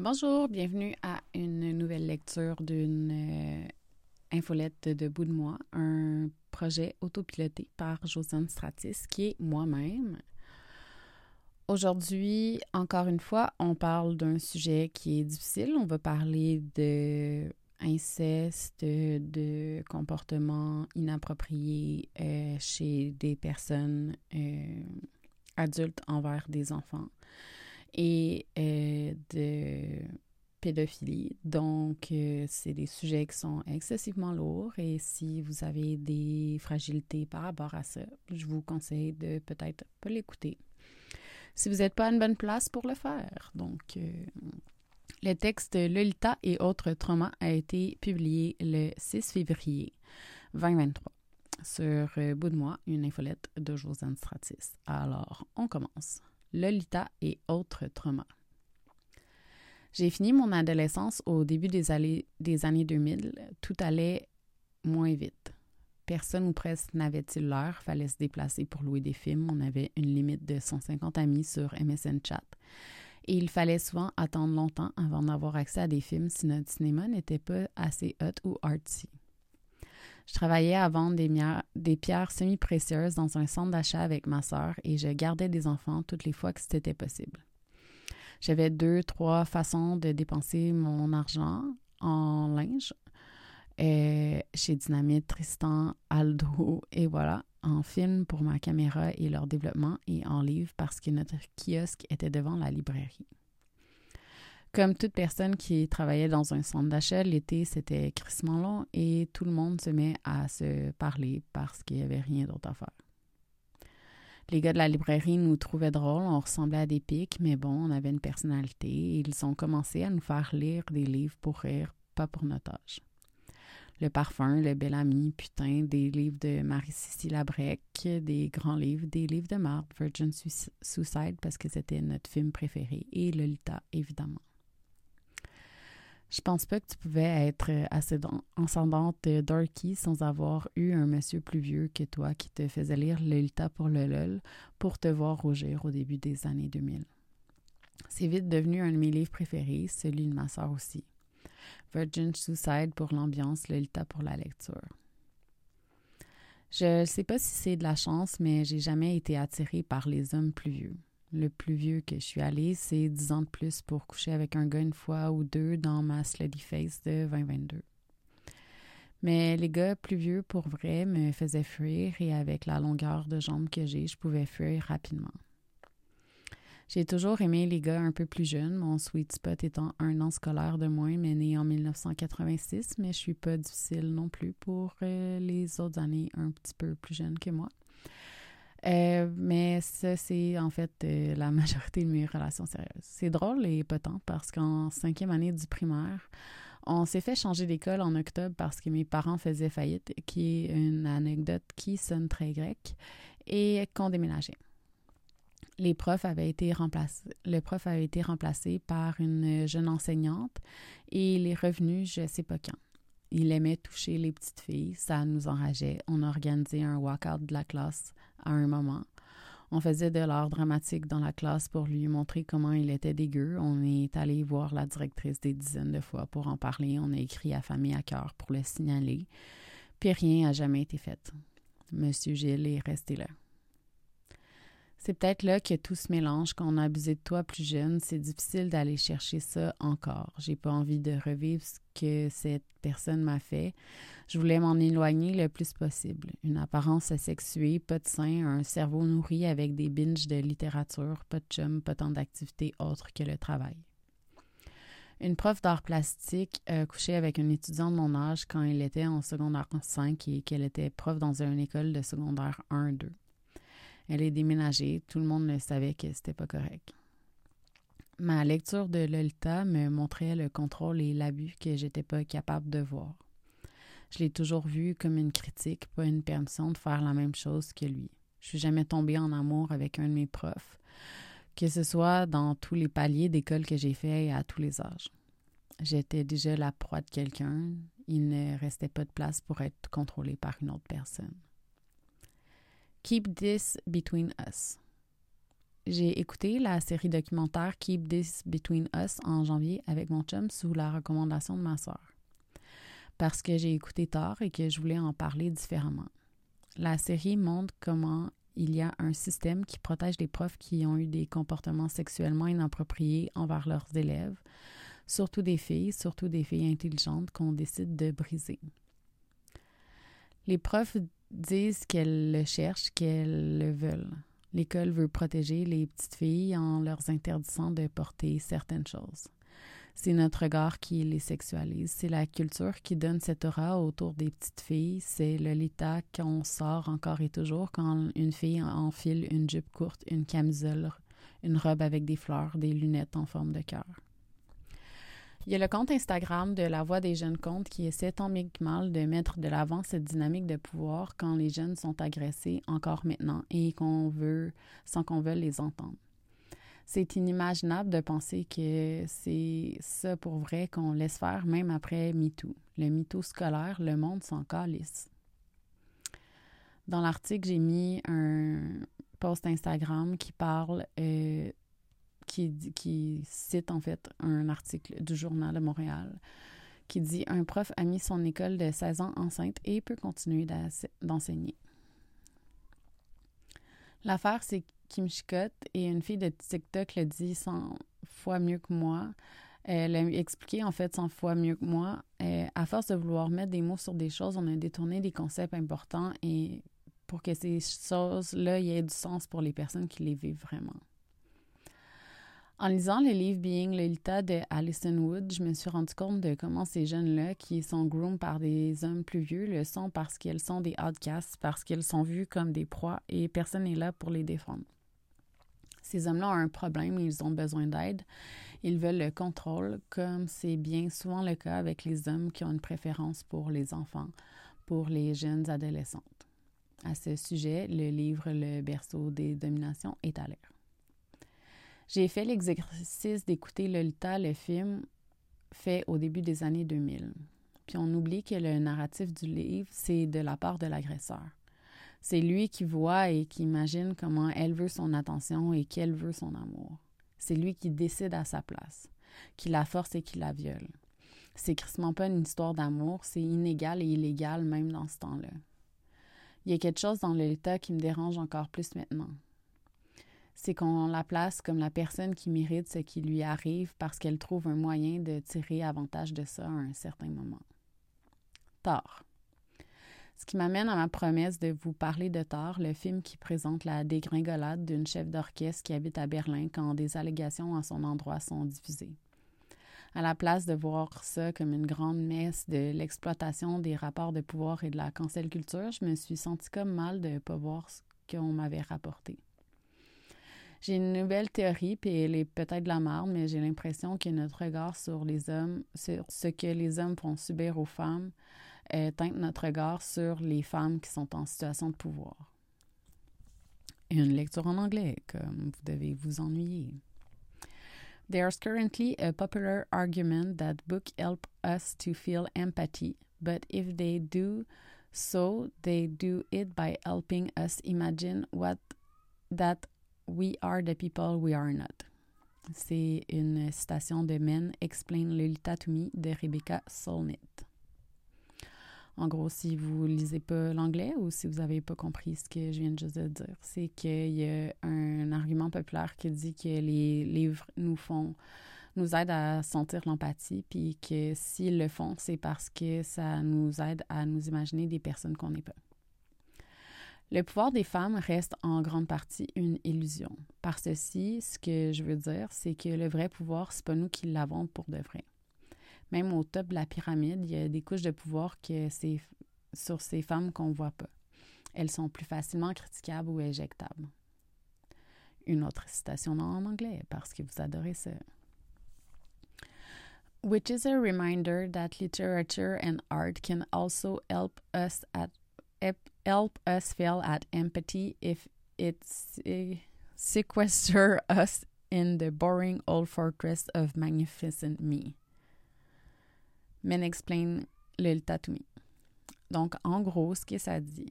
Bonjour, bienvenue à une nouvelle lecture d'une euh, infolette de bout de moi, un projet autopiloté par Josiane Stratis, qui est moi-même. Aujourd'hui, encore une fois, on parle d'un sujet qui est difficile. On va parler de inceste, de comportements inappropriés euh, chez des personnes euh, adultes envers des enfants et euh, de pédophilie. Donc, euh, c'est des sujets qui sont excessivement lourds et si vous avez des fragilités par rapport à ça, je vous conseille de peut-être pas l'écouter. Si vous n'êtes pas à une bonne place pour le faire. Donc, euh, le texte Lolita et autres traumas a été publié le 6 février 2023 sur Bout de moi, une infolette de Josiane Stratis. Alors, on commence. Lolita et autres traumas. J'ai fini mon adolescence au début des, années, des années 2000. Tout allait moins vite. Personne ou presque n'avait-il l'heure, fallait se déplacer pour louer des films. On avait une limite de 150 amis sur MSN Chat. Et il fallait souvent attendre longtemps avant d'avoir accès à des films si notre cinéma n'était pas assez hot ou artsy. Je travaillais à vendre des, pierres semi-précieuses dans un centre d'achat avec ma sœur et je gardais des enfants toutes les fois que c'était possible. J'avais deux, trois façons de dépenser mon argent en linge. Euh, chez Dynamite, Tristan, Aldo, et voilà, en film pour ma caméra et leur développement, et en livre parce que notre kiosque était devant la librairie. Comme toute personne qui travaillait dans un centre d'achat, l'été, c'était crissement long et tout le monde se met à se parler parce qu'il n'y avait rien d'autre à faire. Les gars de la librairie nous trouvaient drôles, on ressemblait à des pics, mais bon, on avait une personnalité et ils ont commencé à nous faire lire des livres pour rire, pas pour notre âge. Le parfum, le bel ami, putain, des livres de Marie-Cécile Labrec, des grands livres, des livres de Marthe, Virgin Suicide parce que c'était notre film préféré, et Lolita, évidemment. Je pense pas que tu pouvais être euh, assez ascendante euh, dorky sans avoir eu un monsieur plus vieux que toi qui te faisait lire Lolita pour le LOL pour te voir rougir au début des années 2000. C'est vite devenu un de mes livres préférés, celui de ma soeur aussi. Virgin Suicide pour l'ambiance, Lolita pour la lecture. Je ne sais pas si c'est de la chance, mais j'ai jamais été attirée par les hommes plus vieux. Le plus vieux que je suis allée, c'est 10 ans de plus pour coucher avec un gars une fois ou deux dans ma slutty face de 2022. Mais les gars plus vieux pour vrai me faisaient fuir et avec la longueur de jambes que j'ai, je pouvais fuir rapidement. J'ai toujours aimé les gars un peu plus jeunes, mon sweet spot étant un an scolaire de moins, mais né en 1986, mais je suis pas difficile non plus pour euh, les autres années un petit peu plus jeunes que moi. Euh, mais ça, c'est en fait euh, la majorité de mes relations sérieuses. C'est drôle et potent parce qu'en cinquième année du primaire, on s'est fait changer d'école en octobre parce que mes parents faisaient faillite, qui est une anecdote qui sonne très grecque, et qu'on déménageait. Les profs avaient été remplacés, le prof avait été remplacé par une jeune enseignante et il est revenu je sais pas quand. Il aimait toucher les petites filles, ça nous enrageait. On a organisé un walkout de la classe à un moment. On faisait de l'art dramatique dans la classe pour lui montrer comment il était dégueu. On est allé voir la directrice des dizaines de fois pour en parler. On a écrit à Famille à cœur pour le signaler. Puis rien n'a jamais été fait. Monsieur Gilles est resté là. C'est peut-être là que tout se mélange. Quand on a abusé de toi plus jeune, c'est difficile d'aller chercher ça encore. J'ai pas envie de revivre ce que cette personne m'a fait. Je voulais m'en éloigner le plus possible. Une apparence asexuée, pas de sein, un cerveau nourri avec des binges de littérature, pas de chum, pas tant d'activités autres que le travail. Une prof d'art plastique a couché avec un étudiant de mon âge quand il était en secondaire 5 et qu'elle était prof dans une école de secondaire 1-2. Elle est déménagée, tout le monde le savait que c'était pas correct. Ma lecture de Lolita me montrait le contrôle et l'abus que j'étais pas capable de voir. Je l'ai toujours vu comme une critique, pas une permission de faire la même chose que lui. Je suis jamais tombée en amour avec un de mes profs, que ce soit dans tous les paliers d'école que j'ai fait à tous les âges. J'étais déjà la proie de quelqu'un, il ne restait pas de place pour être contrôlé par une autre personne. Keep this between us. J'ai écouté la série documentaire Keep This Between Us en janvier avec mon chum sous la recommandation de ma sœur. Parce que j'ai écouté tard et que je voulais en parler différemment. La série montre comment il y a un système qui protège les profs qui ont eu des comportements sexuellement inappropriés envers leurs élèves, surtout des filles, surtout des filles intelligentes qu'on décide de briser. Les profs disent qu'elles le cherchent, qu'elles le veulent. L'école veut protéger les petites filles en leur interdisant de porter certaines choses. C'est notre regard qui les sexualise. C'est la culture qui donne cette aura autour des petites filles. C'est le lita qu'on sort encore et toujours quand une fille enfile une jupe courte, une camisole, une robe avec des fleurs, des lunettes en forme de cœur. Il y a le compte Instagram de la Voix des jeunes comptes qui essaie tant bien que mal de mettre de l'avant cette dynamique de pouvoir quand les jeunes sont agressés encore maintenant et qu'on veut, sans qu'on veuille les entendre. C'est inimaginable de penser que c'est ça pour vrai qu'on laisse faire même après MeToo. Le MeToo scolaire, le monde s'en calisse. Dans l'article, j'ai mis un post Instagram qui parle euh, qui, cite en fait un article du Journal de Montréal qui dit Un prof a mis son école de 16 ans enceinte et peut continuer d'enseigner. L'affaire, c'est Kim Chicotte et une fille de TikTok le dit 100 fois mieux que moi. Elle a expliqué en fait 100 fois mieux que moi. à force de vouloir mettre des mots sur des choses, on a détourné des concepts importants et pour que ces choses-là aient du sens pour les personnes qui les vivent vraiment. En lisant le livre Being Lolita de Alison Wood, je me suis rendu compte de comment ces jeunes-là, qui sont groomed par des hommes plus vieux, le sont parce qu'elles sont des outcasts, parce qu'elles sont vues comme des proies et personne n'est là pour les défendre. Ces hommes-là ont un problème, ils ont besoin d'aide. Ils veulent le contrôle, comme c'est bien souvent le cas avec les hommes qui ont une préférence pour les enfants, pour les jeunes adolescentes. À ce sujet, le livre Le berceau des dominations est à l'air. J'ai fait l'exercice d'écouter Lolita, le film fait au début des années 2000. Puis on oublie que le narratif du livre, c'est de la part de l'agresseur. C'est lui qui voit et qui imagine comment elle veut son attention et qu'elle veut son amour. C'est lui qui décide à sa place, qui la force et qui la viole. C'est crissement pas une histoire d'amour, c'est inégal et illégal même dans ce temps-là. Il y a quelque chose dans Lolita qui me dérange encore plus maintenant c'est qu'on la place comme la personne qui mérite ce qui lui arrive parce qu'elle trouve un moyen de tirer avantage de ça à un certain moment. Tort. Ce qui m'amène à ma promesse de vous parler de Tort, le film qui présente la dégringolade d'une chef d'orchestre qui habite à Berlin quand des allégations à son endroit sont diffusées. À la place de voir ça comme une grande messe de l'exploitation des rapports de pouvoir et de la cancel culture, je me suis senti comme mal de ne pas voir ce qu'on m'avait rapporté. J'ai une nouvelle théorie, puis elle est peut-être de la merde, mais j'ai l'impression que notre regard sur les hommes, sur ce que les hommes font subir aux femmes, euh, teinte notre regard sur les femmes qui sont en situation de pouvoir. Une lecture en anglais, comme vous devez vous ennuyer. There's currently a popular argument that books help us to feel empathy, but if they do so, they do it by helping us imagine what that We are the people we are not. C'est une citation de Men Explain Lolita to Me de Rebecca Solnit. En gros, si vous lisez pas l'anglais ou si vous n'avez pas compris ce que je viens juste de dire, c'est qu'il y a un argument populaire qui dit que les livres nous font nous aident à sentir l'empathie, puis que s'ils le font, c'est parce que ça nous aide à nous imaginer des personnes qu'on n'est pas. Le pouvoir des femmes reste en grande partie une illusion. Par ceci, ce que je veux dire, c'est que le vrai pouvoir, c'est pas nous qui l'avons pour de vrai. Même au top de la pyramide, il y a des couches de pouvoir que c'est sur ces femmes qu'on voit pas. Elles sont plus facilement critiquables ou éjectables. Une autre citation en anglais, parce que vous adorez ça. Which is a reminder that literature and art can also help us at help us feel at empathy if it sequester us in the boring old fortress of magnificent me. Men explain Lolita to me. Donc, en gros, ce que ça dit,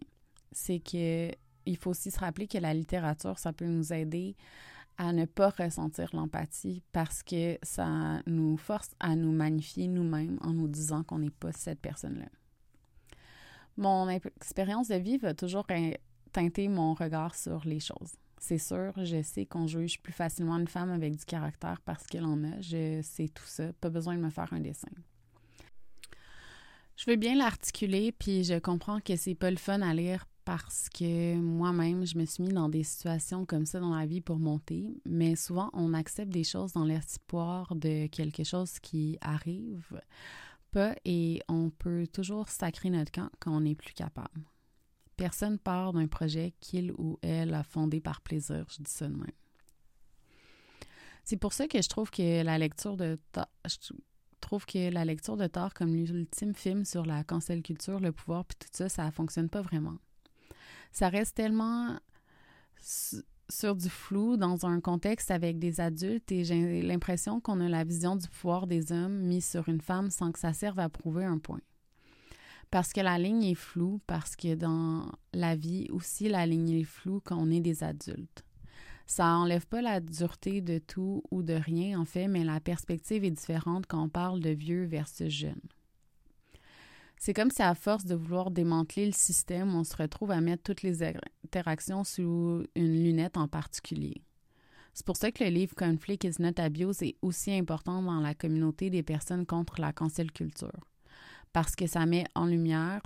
c'est que il faut aussi se rappeler que la littérature, ça peut nous aider à ne pas ressentir l'empathie parce que ça nous force à nous magnifier nous-mêmes en nous disant qu'on n'est pas cette personne-là. Mon expérience de vie va toujours teinter mon regard sur les choses. C'est sûr, je sais qu'on juge plus facilement une femme avec du caractère parce qu'elle en a. Je sais tout ça. Pas besoin de me faire un dessin. Je veux bien l'articuler, puis je comprends que c'est pas le fun à lire parce que moi-même, je me suis mis dans des situations comme ça dans la vie pour monter, mais souvent, on accepte des choses dans l'espoir de quelque chose qui arrive pas et on peut toujours sacrer notre camp quand on n'est plus capable. Personne part d'un projet qu'il ou elle a fondé par plaisir, je dis ça de même. C'est pour ça que je trouve que la lecture de je trouve que la lecture de Thor comme l'ultime film sur la cancel culture, le pouvoir puis tout ça, ça fonctionne pas vraiment ça reste tellement sur du flou dans un contexte avec des adultes et j'ai l'impression qu'on a la vision du pouvoir des hommes mis sur une femme sans que ça serve à prouver un point. Parce que la ligne est floue, parce que dans la vie aussi, la ligne est floue quand on est des adultes. Ça enlève pas la dureté de tout ou de rien, en fait, mais la perspective est différente quand on parle de vieux versus jeunes. C'est comme si à force de vouloir démanteler le système, on se retrouve à mettre toutes les interactions sous une lunette en particulier. C'est pour ça que le livre Conflict is not abuse est aussi important dans la communauté des personnes contre la cancel culture. Parce que ça met en lumière,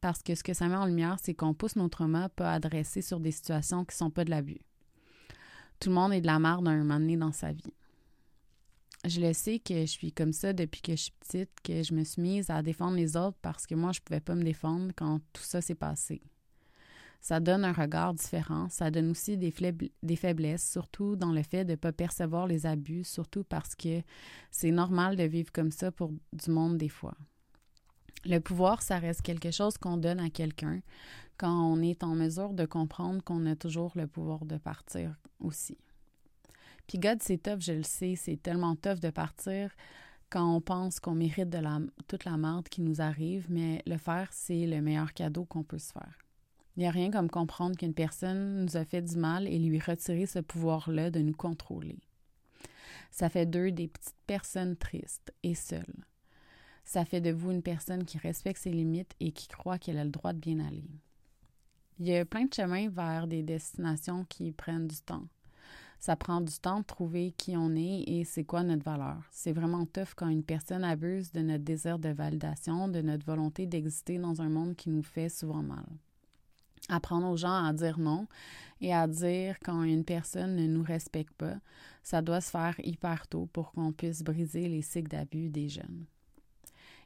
parce que ce que ça met en lumière, c'est qu'on pousse nos traumas pas adresser sur des situations qui sont pas de l'abus. Tout le monde est de la merde d'un moment donné dans sa vie je le sais que je suis comme ça depuis que je suis petite, que je me suis mise à défendre les autres parce que moi, je pouvais pas me défendre quand tout ça s'est passé. Ça donne un regard différent, ça donne aussi des, des faiblesses, surtout dans le fait de ne pas percevoir les abus, surtout parce que c'est normal de vivre comme ça pour du monde des fois. Le pouvoir, ça reste quelque chose qu'on donne à quelqu'un quand on est en mesure de comprendre qu'on a toujours le pouvoir de partir aussi. Puis God, c'est tough, je le sais, c'est tellement tough de partir quand on pense qu'on mérite de la, toute la merde qui nous arrive, mais le faire, c'est le meilleur cadeau qu'on peut se faire. Il n'y a rien comme comprendre qu'une personne nous a fait du mal et lui retirer ce pouvoir-là de nous contrôler. Ça fait d'eux des petites personnes tristes et seules. Ça fait de vous une personne qui respecte ses limites et qui croit qu'elle a le droit de bien aller. Il y a plein de chemins vers des destinations qui prennent du temps. Ça prend du temps de trouver qui on est et c'est quoi notre valeur. C'est vraiment tough quand une personne abuse de notre désir de validation, de notre volonté d'exister dans un monde qui nous fait souvent mal. Apprendre aux gens à dire non et à dire quand une personne ne nous respecte pas, ça doit se faire hyper tôt pour qu'on puisse briser les cycles d'abus des jeunes.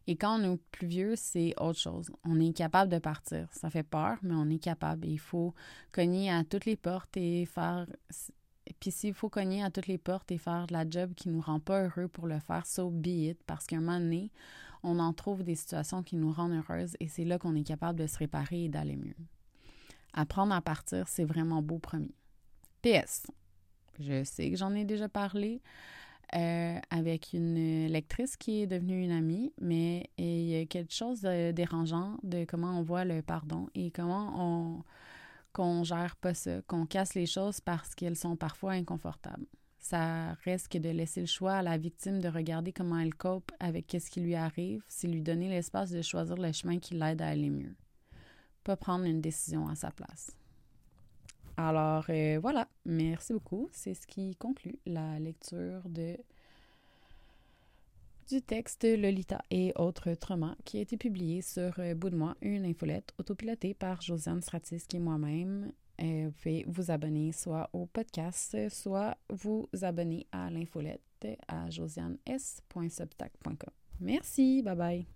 Et quand on est plus vieux, c'est autre chose. On est capable de partir. Ça fait peur, mais on est capable. il faut cogner à toutes les portes et faire puis s'il faut cogner à toutes les portes et faire de la job qui nous rend pas heureux pour le faire, so be it, parce qu'à un moment donné, on en trouve des situations qui nous rendent heureuses et c'est là qu'on est capable de se réparer et d'aller mieux. Apprendre à partir, c'est vraiment beau promis. PS, je sais que j'en ai déjà parlé euh, avec une lectrice qui est devenue une amie, mais il y a quelque chose de dérangeant de comment on voit le pardon et comment on qu'on gère pas ça, qu'on casse les choses parce qu'elles sont parfois inconfortables. Ça reste que de laisser le choix à la victime de regarder comment elle cope avec ce qui lui arrive, c'est lui donner l'espace de choisir le chemin qui l'aide à aller mieux. Pas prendre une décision à sa place. Alors euh, voilà, merci beaucoup. C'est ce qui conclut la lecture de du texte Lolita et autres traumas qui a été publié sur Bout de moi, une infolette autopilotée par Josiane Stratis qui moi-même. Euh, vous pouvez vous abonner soit au podcast, soit vous abonner à l'infolette à josianes.substack.com. Merci, bye bye.